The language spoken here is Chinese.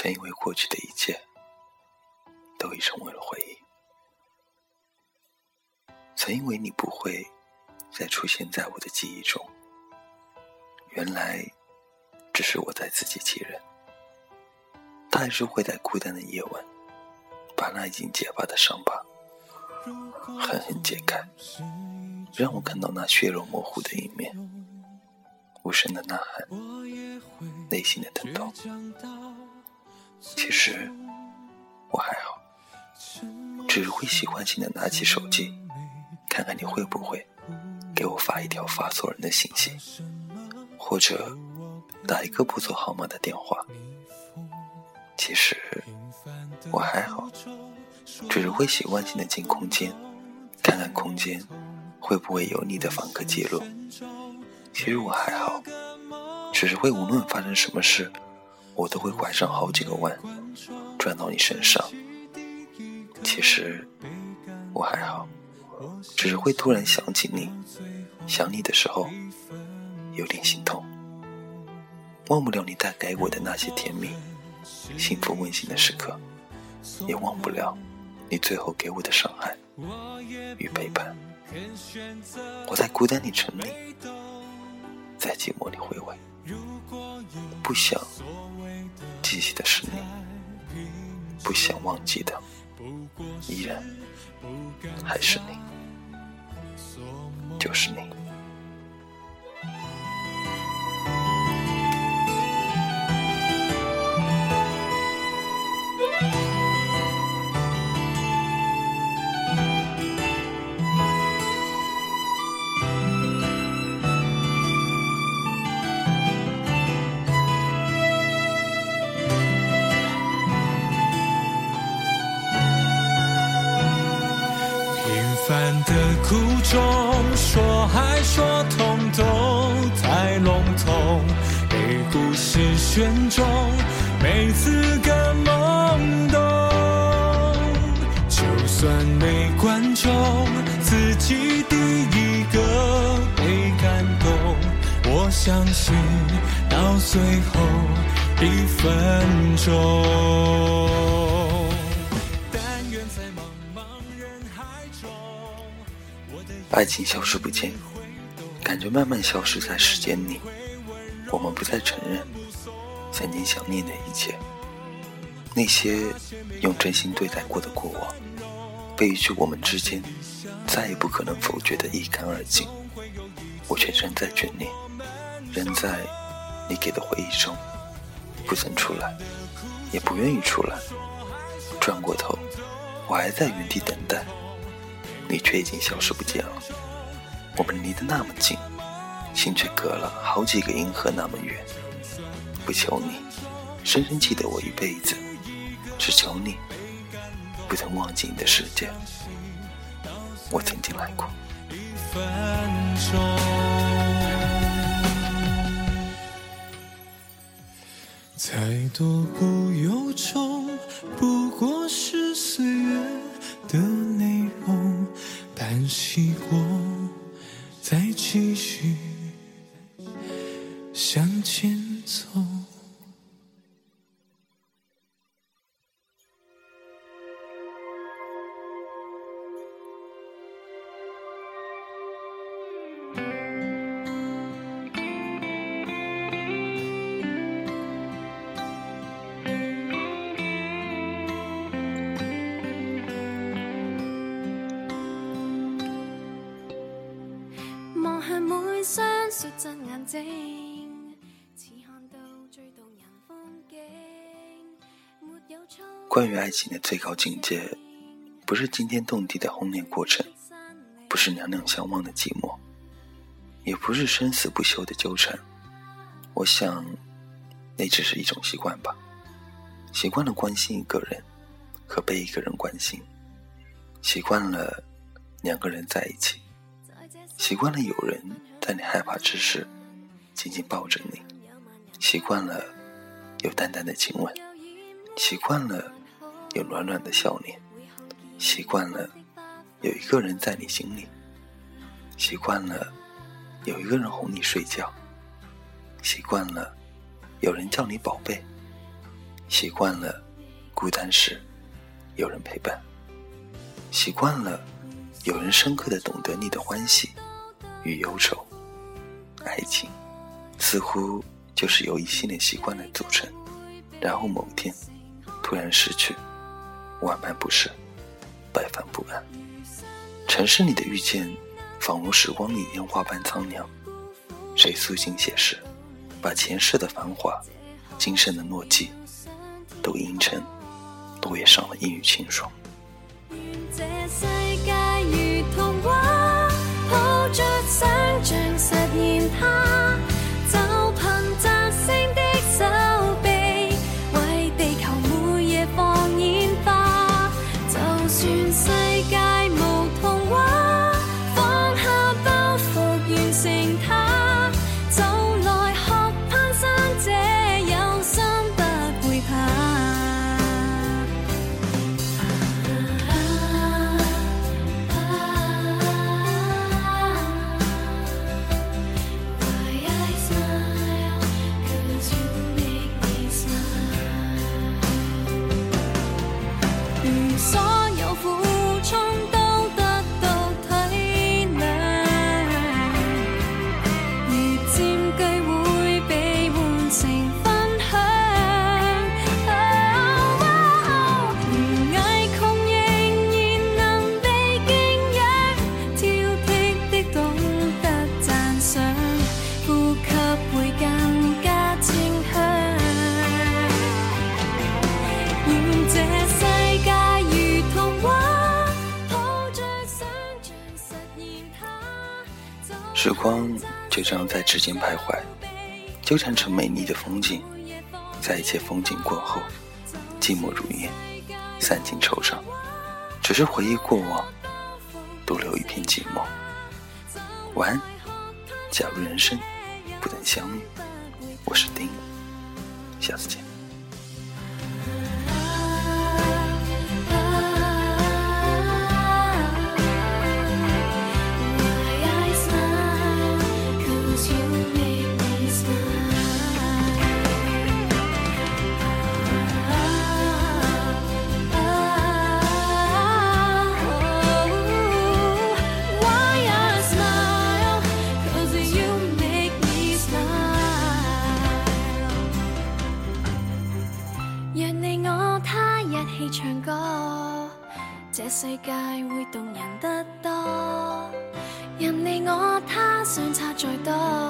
曾以为过去的一切都已成为了回忆，曾以为你不会再出现在我的记忆中，原来只是我在自欺欺人。他还是会在孤单的夜晚，把那已经结疤的伤疤狠狠解开，让我看到那血肉模糊的一面，无声的呐喊，内心的疼痛。其实我还好，只是会习惯性的拿起手机，看看你会不会给我发一条发错人的信息，或者打一个不走号码的电话。其实我还好，只是会习惯性的进空间，看看空间会不会有你的访客记录。其实我还好，只是会无论发生什么事。我都会拐上好几个弯，转到你身上。其实我还好，只是会突然想起你，想你的时候有点心痛。忘不了你带给我的那些甜蜜、幸福、温馨的时刻，也忘不了你最后给我的伤害与背叛。我在孤单里沉溺，在寂寞里回味，不想。记起的是你，不想忘记的，依然还是你，就是你。苦衷说爱说痛都太笼统，被故事选中，每次个懵懂。就算没观众，自己第一个被感动。我相信到最后一分钟。爱情消失不见，感觉慢慢消失在时间里。我们不再承认曾经想念的一切，那些用真心对待过的过往，被一句我们之间再也不可能否决的一干二净。我却仍在眷恋，仍在你给的回忆中，不曾出来，也不愿意出来。转过头，我还在原地等待。你却已经消失不见了。我们离得那么近，心却隔了好几个银河那么远。不求你深深记得我一辈子，只求你不曾忘记你的世界。我曾经来过。再多不由衷，心。关于爱情的最高境界，不是惊天动地的轰烈过程，不是两两相望的寂寞，也不是生死不休的纠缠。我想，那只是一种习惯吧，习惯了关心一个人和被一个人关心，习惯了两个人在一起，习惯了有人在你害怕之时。紧紧抱着你，习惯了有淡淡的亲吻，习惯了有暖暖的笑脸，习惯了有一个人在你心里，习惯了有一个人哄你睡觉，习惯了有人叫你宝贝，习惯了孤单时有人陪伴，习惯了有人深刻的懂得你的欢喜与忧愁。爱情似乎就是由一系列习惯来组成，然后某天突然失去，万般不舍，百般不安。城市里的遇见，仿如时光里烟花般苍凉。谁素心写诗，把前世的繁华，今生的诺记，都印成落叶上的一缕清爽。时。光就这样在指尖徘徊，纠缠成美丽的风景。在一切风景过后，寂寞如烟，散尽惆怅，只是回忆过往，独留一片寂寞。晚安，假如人生不能相遇，我是丁，下次见。相差再多，